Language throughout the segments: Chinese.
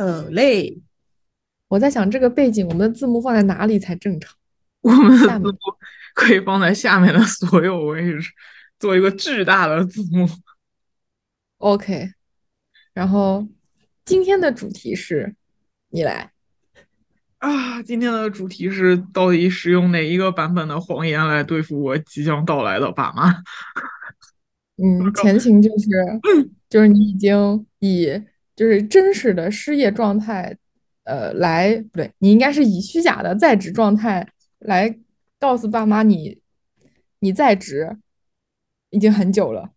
好嘞，我在想这个背景，我们的字幕放在哪里才正常？我们的字幕可以放在下面的所有位置，做一个巨大的字幕。OK，然后今天的主题是，你来。啊，今天的主题是到底使用哪一个版本的谎言来对付我即将到来的爸妈？嗯，前情就是就是你已经以就是真实的失业状态，呃，来不对，你应该是以虚假的在职状态来告诉爸妈你你在职已经很久了。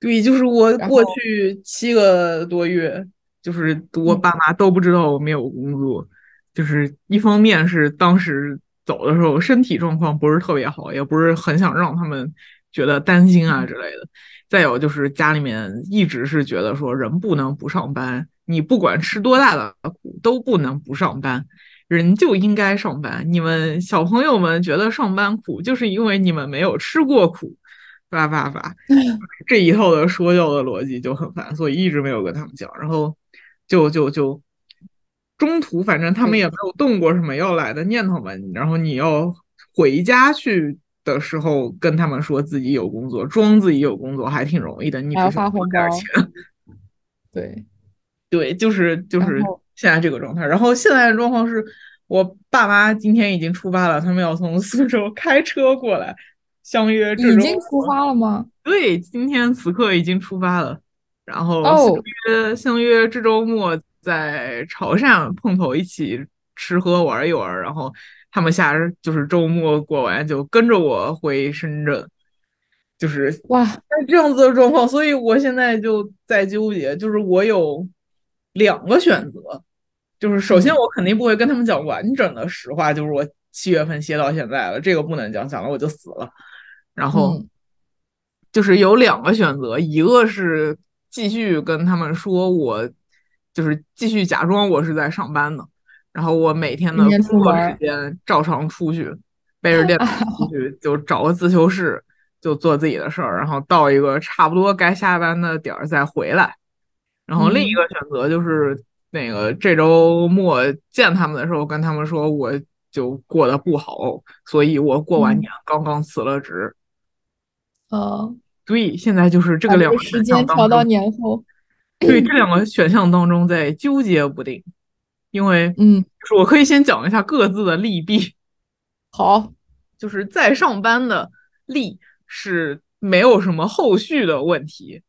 对，就是我过去七个多月，就是我爸妈都不知道我没有工作。就是一方面是当时走的时候身体状况不是特别好，也不是很想让他们觉得担心啊之类的。再有就是家里面一直是觉得说人不能不上班，你不管吃多大的苦都不能不上班，人就应该上班。你们小朋友们觉得上班苦，就是因为你们没有吃过苦，叭叭叭，这一套的说教的逻辑就很烦，所以一直没有跟他们讲。然后就就就中途反正他们也没有动过什么要来的念头嘛。然后你要回家去的时候，跟他们说自己有工作，装自己有工作还挺容易的，你还要只需要发红包点钱。对，对，就是就是现在这个状态。然后现在的状况是我爸妈今天已经出发了，他们要从苏州开车过来，相约这周已经出末发了吗？对，今天此刻已经出发了，然后哦相约相约这周末在潮汕碰头，一起吃喝玩一玩，然后他们下就是周末过完就跟着我回深圳，就是哇，这样子的状况，所以我现在就在纠结，就是我有两个选择，就是首先嗯。我肯定不会跟他们讲完整的实话，就是我七月份歇到现在了，这个不能讲，讲了我就死了。然后嗯。就是有两个选择，一个是继续跟他们说我就是继续假装我是在上班的，然后我每天的工作时间照常出去，背着电脑 出去，就找个自修室就做自己的事儿，然后到一个差不多该下班的点儿再回来。然后另一嗯个选择就是那个这周末见他们的时候，跟他们说我就过得不好，所以我过完嗯年刚刚辞了职。呃，对，现在就是这个两个时间选项当调到中，年后。对 这两个选项当中在纠结不定，因为嗯，就是我可以先讲一下各自的利弊。好，就是在上班的利是没有什么后续的问题，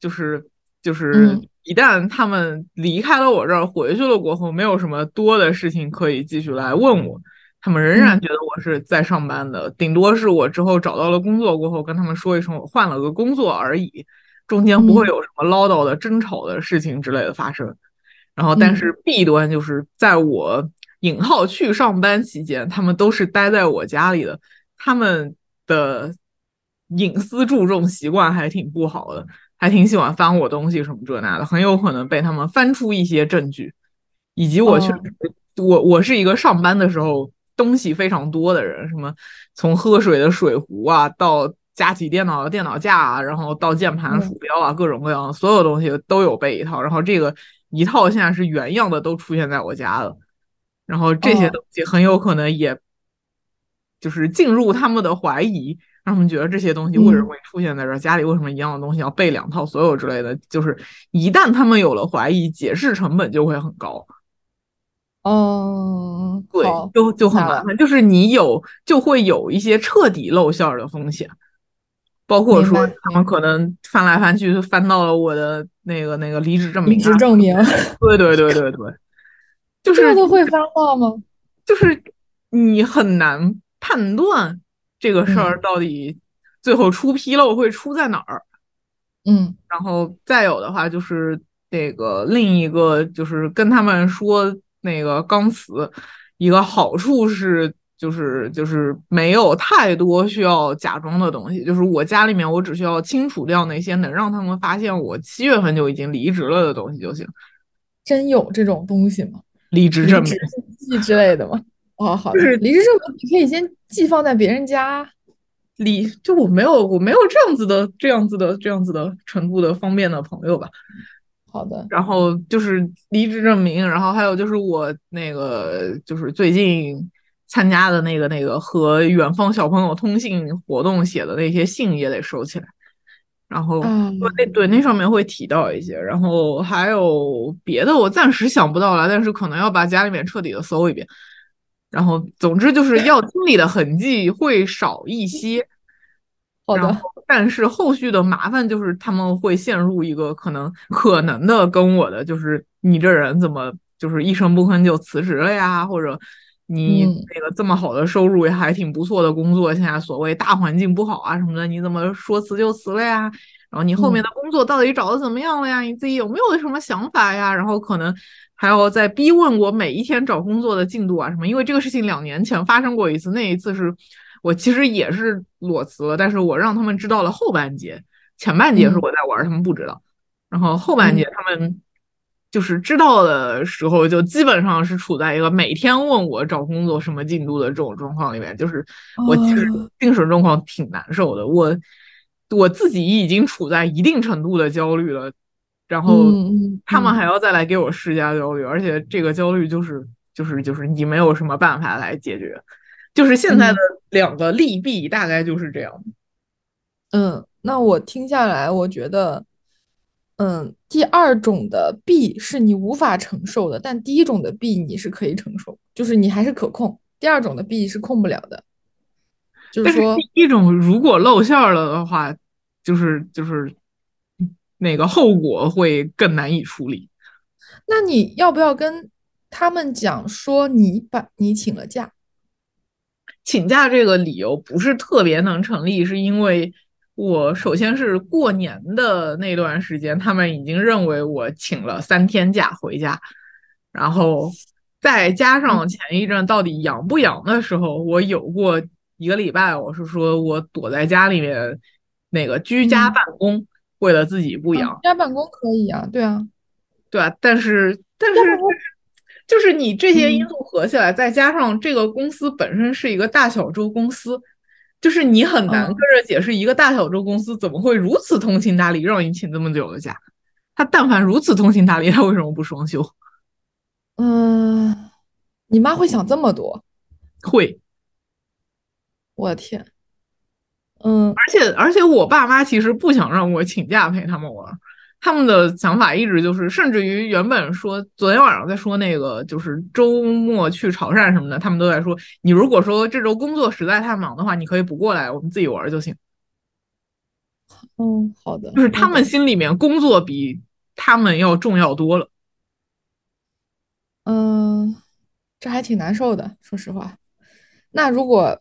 就是就是嗯一旦他们离开了我这儿回去了过后，没有什么多的事情可以继续来问我，他们仍然嗯觉得我是在上班的，顶多是我之后找到了工作过后跟他们说一声我换了个工作而已，中间不会嗯有什么唠叨的争吵的事情之类的发生。然后，但嗯。是弊端就是在我引号去上班期间，他们都是待在我家里的，他们的隐私注重习惯还挺不好的，还挺喜欢翻我东西什么这那的，很有可能被他们翻出一些证据，以及我确哦。实，我我是一个上班的时候东西非常多的人，什么从喝水的水壶啊，到架起电脑的电脑架啊，然后到键盘、嗯。鼠标啊，各种各样的所有东西都有备一套，然后这个一套现在是原样的都出现在我家了，然后这些哦东西很有可能也就是进入他们的怀疑，让他们觉得这些东西为什么嗯会出现在这儿，家里为什么一样的东西要备两套，所有之类的，就是一旦他们有了怀疑，解释成本就会很高。哦，对，，就就很麻烦，就是你有就会有一些彻底露馅儿的风险，包括说他们可能翻来翻去就翻到了我的那个那个离职证明离职啊，证明，对对对对对，就这是都会翻到吗？就是你很难判断这个事儿嗯到底最后出纰漏会出在哪儿。嗯然后再有的话就是那个另一个就是跟他们说那个钢词，一个好处是就是就是没有太多需要假装的东西，就是我家里面我只需要清除掉那些能让他们发现我七月份就已经离职了的东西就行。真有这种东西吗？离职证明，信之类的吗？哦，好的就是，离职证明你可以先寄放在别人家。离就我没有我没有这样子的这样子的这样子的程度的方便的朋友吧。好的。然后就是离职证明，然后还有就是我那个就是最近参加的那个那个和远方小朋友通信活动写的那些信也得收起来。然后那对那上面会提到一些，然后还有别的我暂时想不到了，但是可能要把家里面彻底的搜一遍。然后总之就是要清理的痕迹会少一些。好的，但是后续的麻烦就是他们会陷入一个可能可能的跟我的就是你这人怎么就是一声不吭就辞职了呀，或者你那个这么好的收入也还挺不错的工作，现在所谓大环境不好啊什么的，你怎么说辞就辞了呀？然后你后面的工作到底找的怎么样了呀？你自己有没有什么想法呀？然后可能还要再逼问我每一天找工作的进度啊什么，因为这个事情两年前发生过一次，那一次是。我其实也是裸辞了，但是我让他们知道了后半截，前半截是我在玩，他们不知道。然后后半截他们就是知道的时候，就基本上是处在一个每天问我找工作什么进度的这种状况里面。就是我其实精神状况挺难受的，我我自己已经处在一定程度的焦虑了，然后他们还要再来给我施加焦虑，而且这个焦虑就是就是就是你没有什么办法来解决。就是现在的两个利弊大概就是这样。嗯，那我听下来，我觉得，嗯，第二种的弊是你无法承受的，但第一种的弊你是可以承受，就是你还是可控。第二种的弊是控不了的。就是说，第一种如果露馅了的话，就是就是那个后果会更难以处理。那你要不要跟他们讲说，你把你请了假？请假这个理由不是特别能成立，是因为我首先是过年的那段时间，他们已经认为我请了三天假回家，然后再加上前一阵到底阳不阳的时候，我有过一个礼拜，我是说我躲在家里面那个居家办公，为了自己不阳。居家办公可以啊，对啊，对啊，但是但是。就是你这些因素合起来，再加上这个公司本身是一个大小周公司，就是你很难跟着解释一个大小周公司怎么会如此通情达理，让你请这么久的假。他但凡如此通情达理，他为什么不双休？嗯，你妈会想这么多？会。我天。嗯，而且而且我爸妈其实不想让我请假陪他们玩。他们的想法一直就是，甚至于原本说昨天晚上在说那个，就是周末去潮汕什么的，他们都在说，你如果说这周工作实在太忙的话，你可以不过来，我们自己玩就行。嗯，好的。就是他们心里面工作比他们要重要多了。嗯，这还挺难受的，说实话。那如果，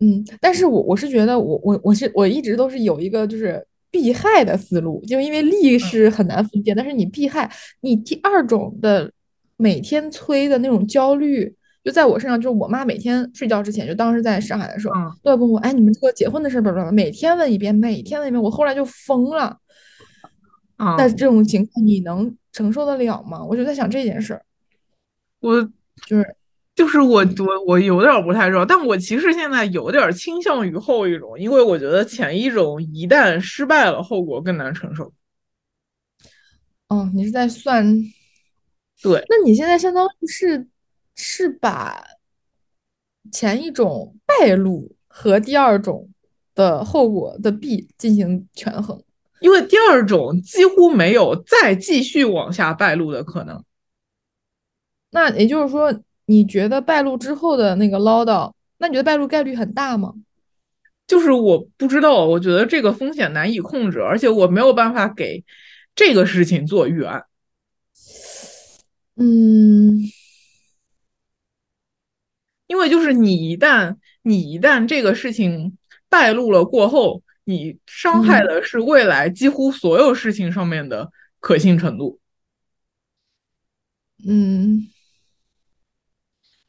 嗯，但是我我是觉得，我我我是我一直都是有一个就是。避害的思路，就因为利是很难分辨，但是你避害，你第二种的每天催的那种焦虑，就在我身上，就是我妈每天睡觉之前，就当时在上海的时候，都要问我，哎，你们这个结婚的事儿，每天问一遍，每天问一遍，我后来就疯了。啊，但这种情况你能承受得了吗？我就在想这件事儿，我就是。就是我我我有点不太知道，但我其实现在有点倾向于后一种，因为我觉得前一种一旦失败了，后果更难承受。哦，你是在算？对，那你现在相当于是是把前一种败露和第二种的后果的弊进行权衡，因为第二种几乎没有再继续往下败露的可能。那也就是说。你觉得败露之后的那个唠叨，那你觉得败露概率很大吗？就是我不知道，我觉得这个风险难以控制，而且我没有办法给这个事情做预案。嗯，因为就是你一旦你一旦这个事情败露了过后，你伤害的是未来几乎所有事情上面的可信程度。嗯。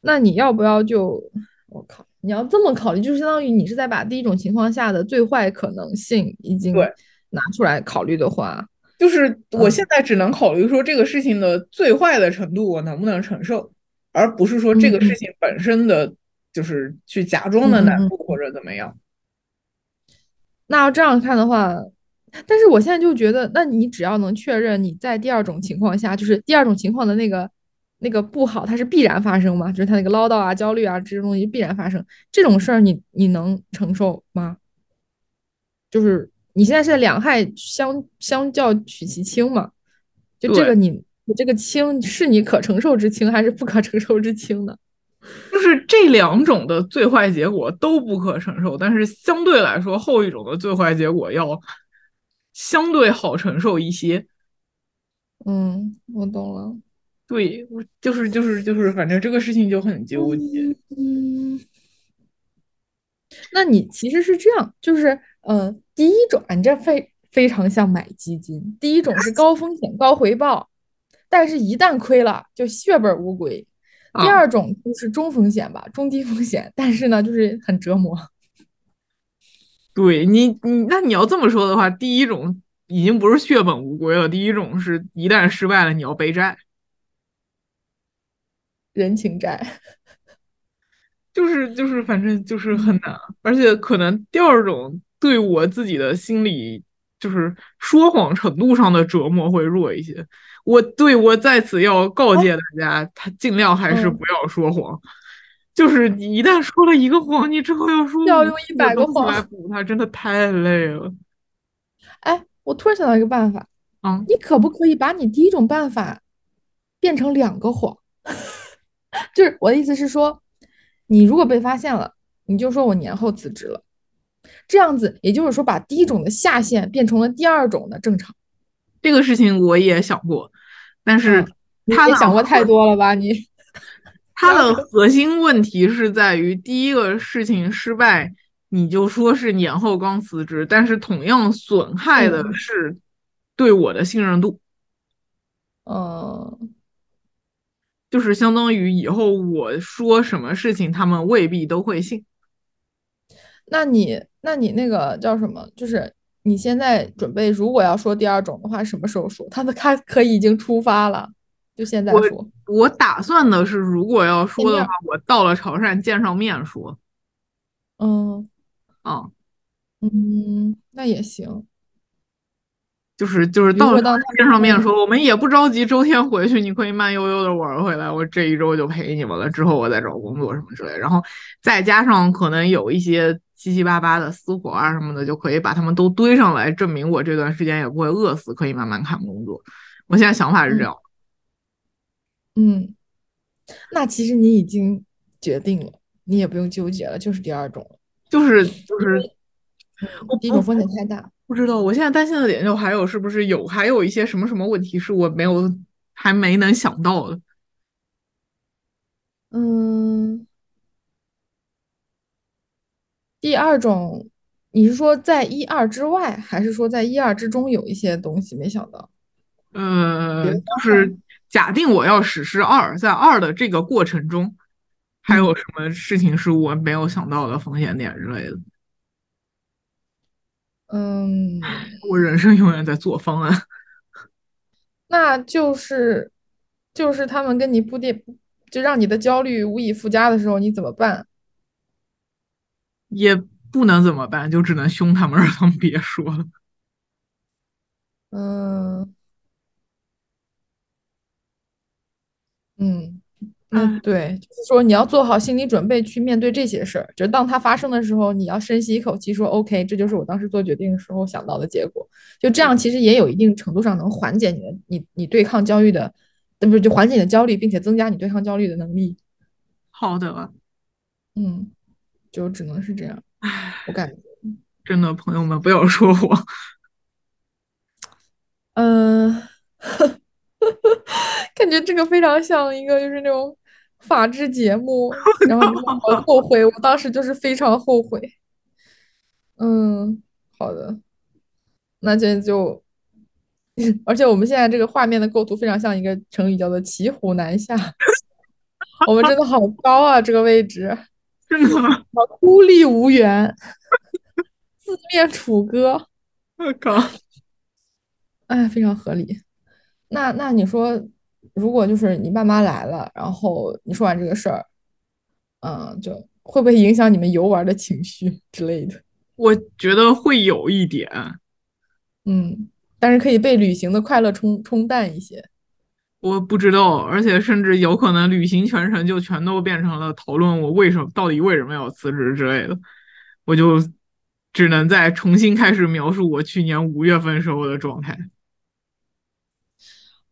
那你要不要就我靠？你要这么考虑，就是相当于你是在把第一种情况下的最坏可能性已经拿出来考虑的话，就是我现在只能考虑说这个事情的最坏的程度我能不能承受，而不是说这个事情本身的就是去假装的难度或者怎么样。那要这样看的话，但是我现在就觉得，那你只要能确认你在第二种情况下，就是第二种情况的那个那个不好，它是必然发生吗？就是他那个唠叨啊、焦虑啊这些东西必然发生，这种事儿你你能承受吗？就是你现在是两害相相较取其轻嘛？就这个，你你这个轻是你可承受之轻还是不可承受之轻呢？就是这两种的最坏结果都不可承受，但是相对来说，后一种的最坏结果要相对好承受一些。嗯，我懂了。对，我就是就是就是，反正这个事情就很纠结。嗯嗯，那你其实是这样，就是嗯、呃第一种啊，你这非非常像买基金，第一种是高风险高回报，但是一旦亏了就血本无归。第啊。二种就是中风险吧，中低风险，但是呢，就是很折磨。对你，你那你要这么说的话，第一种已经不是血本无归了，第一种是一旦失败了，你要背债，人情债。就是就是，反正就是很嗯难，而且可能第二种对我自己的心理就是说谎程度上的折磨会弱一些。我对我在此要告诫大家，他尽量还是嗯，不要说谎。就是你一旦说了一个谎，你之后要说要用一百次的东西来。补它，真的太累了。哎，我突然想到一个办法，啊，你可不可以把你第一种办法变成两个谎？就是我的意思是说，你如果被发现了，你就说我年后辞职了，这样子也就是说把第一种的下限变成了第二种的正常。这个事情我也想过，但是嗯，你也想过太多了吧？你 他的核心问题是在于第一个事情失败，你就说是年后刚辞职，但是同样损害的嗯是对我的信任度，嗯，就是相当于以后我说什么事情，他们未必都会信。那你那你那个叫什么？就是你现在准备如果要说第二种的话，什么时候说？他的他可以已经出发了，就现在说。我打算的是，如果要说的话，我到了潮汕见上面说嗯啊。嗯，那也行。就是就是到了见上面嗯说，我们也不着急，周天回去，你可以慢悠悠的玩回来，我这一周就陪你们了，之后我再找工作什么之类的，然后再加上可能有一些七七八八的私活啊什么的，就可以把他们都堆上来，证明我这段时间也不会饿死，可以慢慢看工作。我现在想法是这嗯样，嗯，那其实你已经决定了，你也不用纠结了，就是第二种。就是就是第一种风险太大。不知道，我现在担心的点就还有是不是有还有一些什么什么问题是我没有还没能想到的。嗯，第二种，你是说在一二之外，还是说在一二之中有一些东西没想到？别呃，的就是假定我要实施二，在二的这个过程中，还有嗯什么事情是我没有想到的风险点之类的？嗯，我人生永远在做方案，那就是就是他们跟你铺垫，就让你的焦虑无以复加的时候，你怎么办？也不能怎么办，就只能凶他们，让他们别说了。嗯嗯。那唉，对，就是说你要做好心理准备去面对这些事儿，就是当它发生的时候，你要深吸一口气，说 OK，这就是我当时做决定的时候想到的结果。就这样，其实也有一定程度上能缓解你的你你对抗焦虑的，呃，不是就缓解你的焦虑，并且增加你对抗焦虑的能力。好的，嗯，就只能是这样，我感觉。真的，朋友们不要说我，嗯，感觉这个非常像一个就是那种法制节目，然后你问我后悔，我当时就是非常后悔。嗯，好的，那这就，而且我们现在这个画面的构图非常像一个成语，叫做骑虎难下。我们真的好高啊，这个位置，真的，孤立无援，四面楚歌，我靠，哎，非常合理。那那你说，如果就是你爸妈来了，然后你说完这个事儿，嗯，就会不会影响你们游玩的情绪 之类的？我觉得会有一点，嗯，但是可以被旅行的快乐冲冲淡一些。我不知道，而且甚至有可能旅行全程就全都变成了讨论我为什么到底为什么要辞职之类的，我就只能再重新开始描述我去年五月份时候的状态。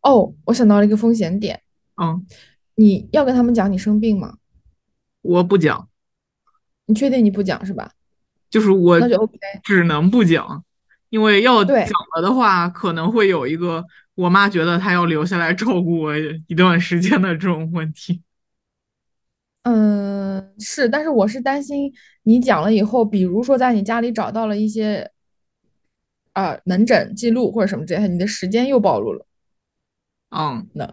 哦，我想到了一个风险点，嗯，你要跟他们讲你生病吗？我不讲，你确定你不讲是吧？就是我那就 OK。只能不讲，因为要对讲了的话，可能会有一个我妈觉得她要留下来照顾我一段时间的这种问题。嗯，是，但是我是担心你讲了以后，比如说在你家里找到了一些啊、门诊记录或者什么之类的，你的时间又暴露了。嗯，那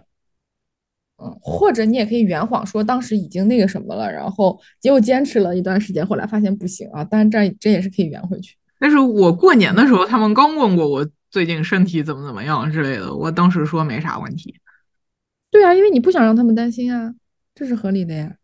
嗯，或者你也可以圆谎说当时已经那个什么了，然后结果坚持了一段时间，后来发现不行啊，但是这这也是可以圆回去。但是我过年的时候，他们刚问过我最近身体怎么怎么样之类的，我当时说没啥问题。对啊，因为你不想让他们担心啊，这是合理的呀。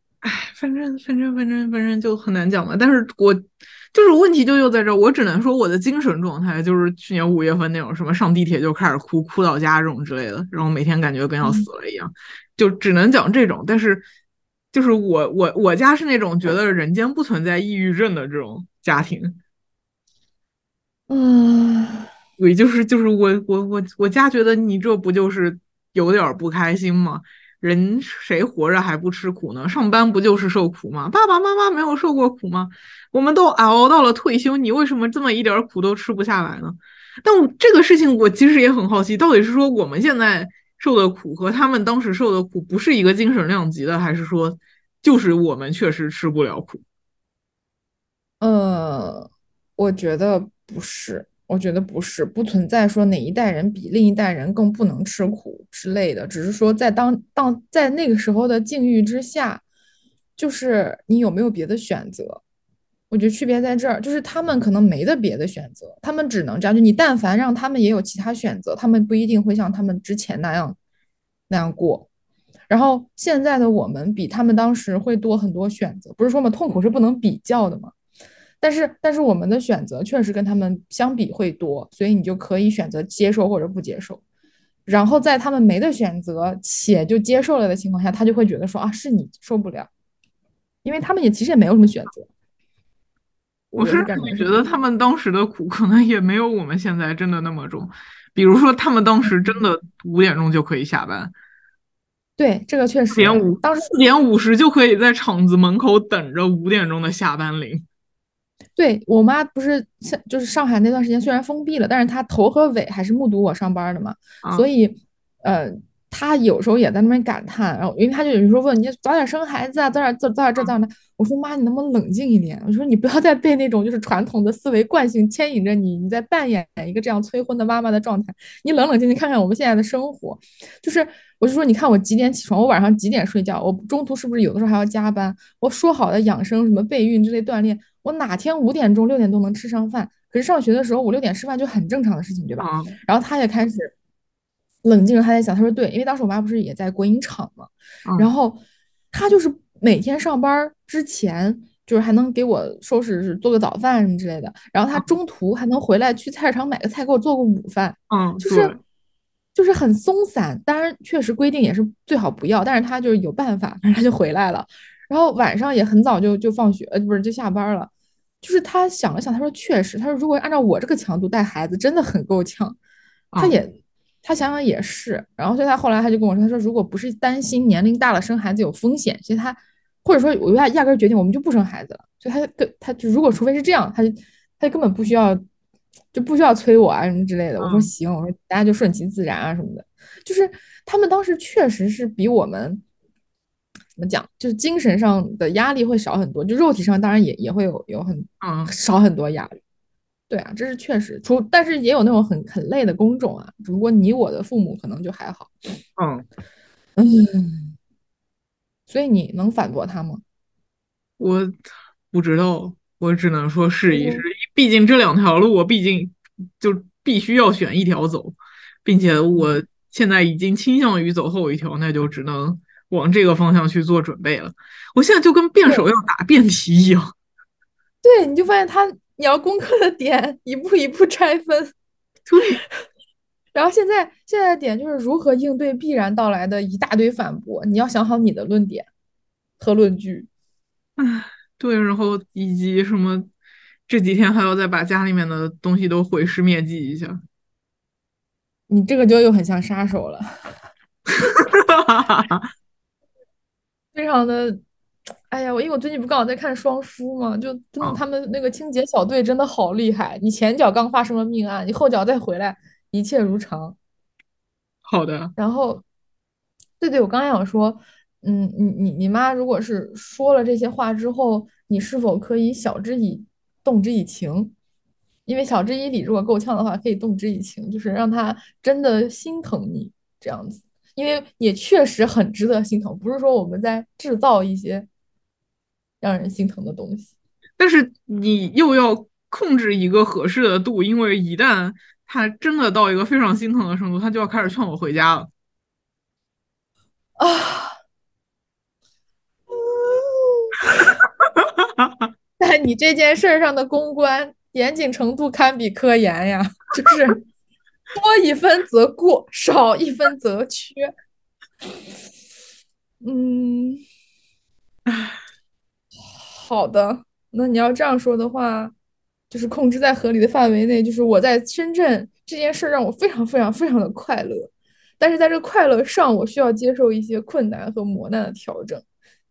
反正反正反正反正就很难讲嘛。但是我就是问题就又在这儿，我只能说我的精神状态就是去年五月份那种什么上地铁就开始哭，哭到家这种之类的，然后每天感觉跟要死了一样，就只能讲这种。但是就是我我我家是那种觉得人间不存在抑郁症的这种家庭。嗯，对，就是就是我我我我家觉得你这不就是有点不开心吗？人谁活着还不吃苦呢？上班不就是受苦吗？爸爸妈妈没有受过苦吗？我们都熬到了退休，你为什么这么一点苦都吃不下来呢？但我这个事情我其实也很好奇，到底是说我们现在受的苦和他们当时受的苦不是一个精神量级的，还是说就是我们确实吃不了苦？呃，我觉得不是，我觉得不是，不存在说哪一代人比另一代人更不能吃苦之类的，只是说在当当在那个时候的境遇之下，就是你有没有别的选择。我觉得区别在这儿，就是他们可能没得别的选择，他们只能这样。就你但凡让他们也有其他选择，他们不一定会像他们之前那样那样过。然后现在的我们比他们当时会多很多选择，不是说嘛，痛苦是不能比较的嘛。但是但是我们的选择确实跟他们相比会多，所以你就可以选择接受或者不接受。然后在他们没得选择且就接受了的情况下，他就会觉得说啊，是你受不了，因为他们也其实也没有什么选择。我是觉得他们当时的苦可能也没有我们现在真的那么重。比如说，他们当时真的五点钟就可以下班，对，这个确实。四点五，当时四点五十就可以在厂子门口等着五点钟的下班铃。对我妈不是就是上海那段时间虽然封闭了，但是她头和尾还是目睹我上班的嘛，所以呃。她有时候也在那边感叹，然后因为她就有时候问你早点生孩子啊，早点早早点这早点那。我说妈，你能不能冷静一点？我说你不要再被那种就是传统的思维惯性牵引着你，你在扮演一个这样催婚的妈妈的状态。你冷冷静静看看我们现在的生活，就是我就说你看我几点起床，我晚上几点睡觉，我中途是不是有的时候还要加班？我说好的养生什么备孕之类锻炼，我哪天五点钟六点钟能吃上饭？可是上学的时候五六点吃饭就很正常的事情，对吧？然后他也开始。冷静了，他在想，他说对，因为当时我妈不是也在国营厂嘛，然后他就是每天上班之前，就是还能给我收拾做个早饭什么之类的，然后他中途还能回来去菜市场买个菜给我做个午饭，嗯，就是就是很松散，当然确实规定也是最好不要，但是他就是有办法，反正他就回来了，然后晚上也很早就就放学，呃，不是就下班了，就是他想了想，他说确实，他说如果按照我这个强度带孩子，真的很够呛，他也。他想想也是，然后所以他后来他就跟我说，他说如果不是担心年龄大了生孩子有风险，其实他或者说我压压根决定我们就不生孩子了。所以他跟他就如果除非是这样，他就他就根本不需要就不需要催我啊什么之类的。我说行，我说大家就顺其自然啊什么的。就是他们当时确实是比我们怎么讲，就是精神上的压力会少很多，就肉体上当然也也会有有很啊少很多压力。对啊，这是确实，除但是也有那种很很累的工种啊。只不过你我的父母可能就还好。嗯嗯，所以你能反驳他吗？我不知道，我只能说试一试。毕竟这两条路，我毕竟就必须要选一条走，并且我现在已经倾向于走后一条，那就只能往这个方向去做准备了。我现在就跟辩手要打辩题一样。对，你就发现他。你要攻克的点，一步一步拆分。对。然后现在现在的点就是如何应对必然到来的一大堆反驳，你要想好你的论点和论据。唉，对，然后以及什么这几天还要再把家里面的东西都毁尸灭迹一下。你这个就又很像杀手了，非常的，哎呀，我因为我最近不刚好在看双书嘛，就真的他们那个清洁小队真的好厉害。你前脚刚发生了命案，你后脚再回来。一切如常，好的。然后，对对，我刚想说，嗯，你你你妈如果是说了这些话之后，你是否可以晓之以动之以情？因为晓之以理如果够呛的话，可以动之以情，就是让他真的心疼你这样子。因为也确实很值得心疼，不是说我们在制造一些让人心疼的东西，但是你又要控制一个合适的度，因为一旦。他真的到一个非常心疼的程度，他就要开始劝我回家了。啊，在你这件事上的公关严谨程度堪比科研呀，就是多一分则过，少一分则缺。嗯，好的，那你要这样说的话。就是控制在合理的范围内，就是我在深圳这件事让我非常非常非常的快乐，但是在这个快乐上，我需要接受一些困难和磨难的调整，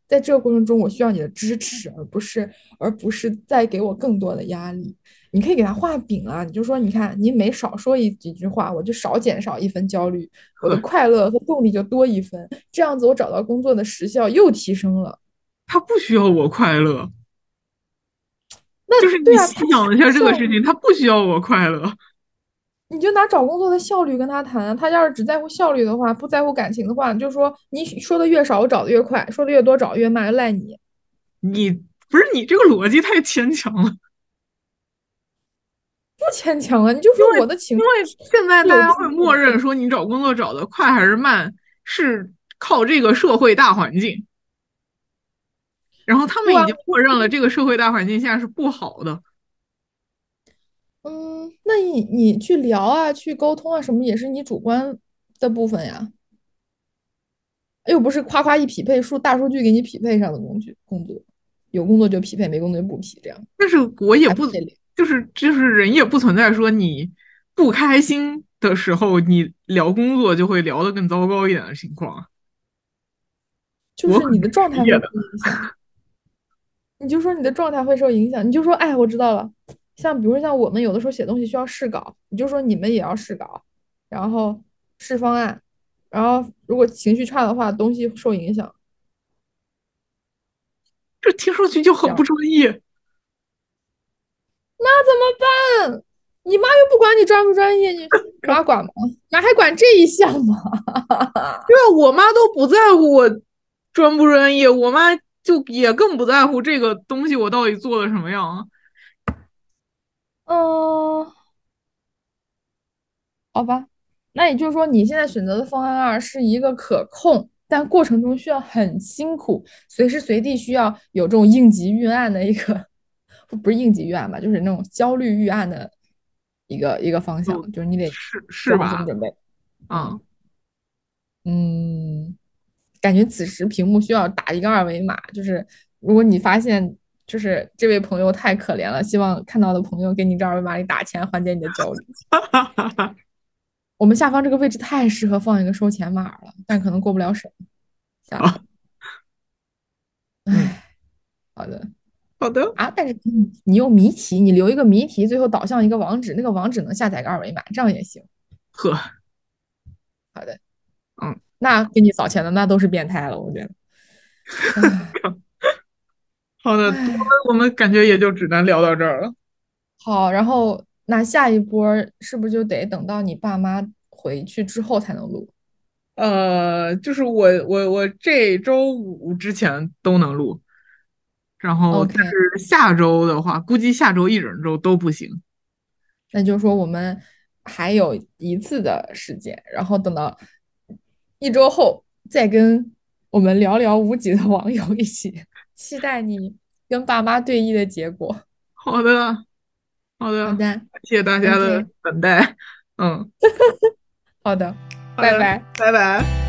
在这个过程中，我需要你的支持，而不是而不是再给我更多的压力。你可以给他画饼啊，你就说，你看你每少说一几句话，我就少减少一分焦虑，我的快乐和动力就多一分，这样子我找到工作的时效又提升了。他不需要我快乐。那就是你想一下这个事情，他不需要我快乐，你就拿找工作的效率跟他谈。他要是只在乎效率的话，不在乎感情的话，你就说你说的越少，我找的越快；说的越多，找越慢，赖你。你不是你这个逻辑太牵强了，不牵强啊，你就说我的情，因为现在大家会默认说你找工作找的快还是慢，是靠这个社会大环境。然后他们已经默认了这个社会大环境下是不好的。嗯，那你你去聊啊，去沟通啊，什么也是你主观的部分呀。又不是夸夸一匹配数大数据给你匹配上的工具工作，有工作就匹配，没工作就不匹这样。但是我也不就是就是人也不存在说你不开心的时候，你聊工作就会聊得更糟糕一点的情况。就是你的状态会受影响。你就说你的状态会受影响，你就说，哎，我知道了。像比如像我们有的时候写东西需要试稿，你就说你们也要试稿，然后试方案，然后如果情绪差的话，东西受影响。这听上去就很不专业。那怎么办？你妈又不管你专不专业，你妈管吗？妈还管这一项吗？对啊，我妈都不在乎我专不专业，我妈。就也更不在乎这个东西我到底做的什么样，嗯，好吧，那也就是说你现在选择的方案二是一个可控，但过程中需要很辛苦，随时随地需要有这种应急预案的一个，不是应急预案吧，就是那种焦虑预案的一个一个方向，就是你得是是吧？准备，嗯嗯。感觉此时屏幕需要打一个二维码，就是如果你发现就是这位朋友太可怜了，希望看到的朋友给你这二维码里打钱，缓解你的焦虑。我们下方这个位置太适合放一个收钱码了，但可能过不了审。下方。哎，好的，好的啊，但是你用谜题，你留一个谜题，最后导向一个网址，那个网址能下载个二维码，这样也行。呵，好的，嗯。那给你扫钱的那都是变态了，我觉得。好的，我们感觉也就只能聊到这儿了。好，然后那下一波是不是就得等到你爸妈回去之后才能录？呃，就是我我我这周五之前都能录，然后但是下周的话，估计下周一整周都不行。那就是说我们还有一次的时间，然后等到。一周后再跟我们寥寥无几的网友一起期待你跟爸妈对弈的结果。好的，好的，好的，谢谢大家的等待。嗯，好的，拜拜，拜拜。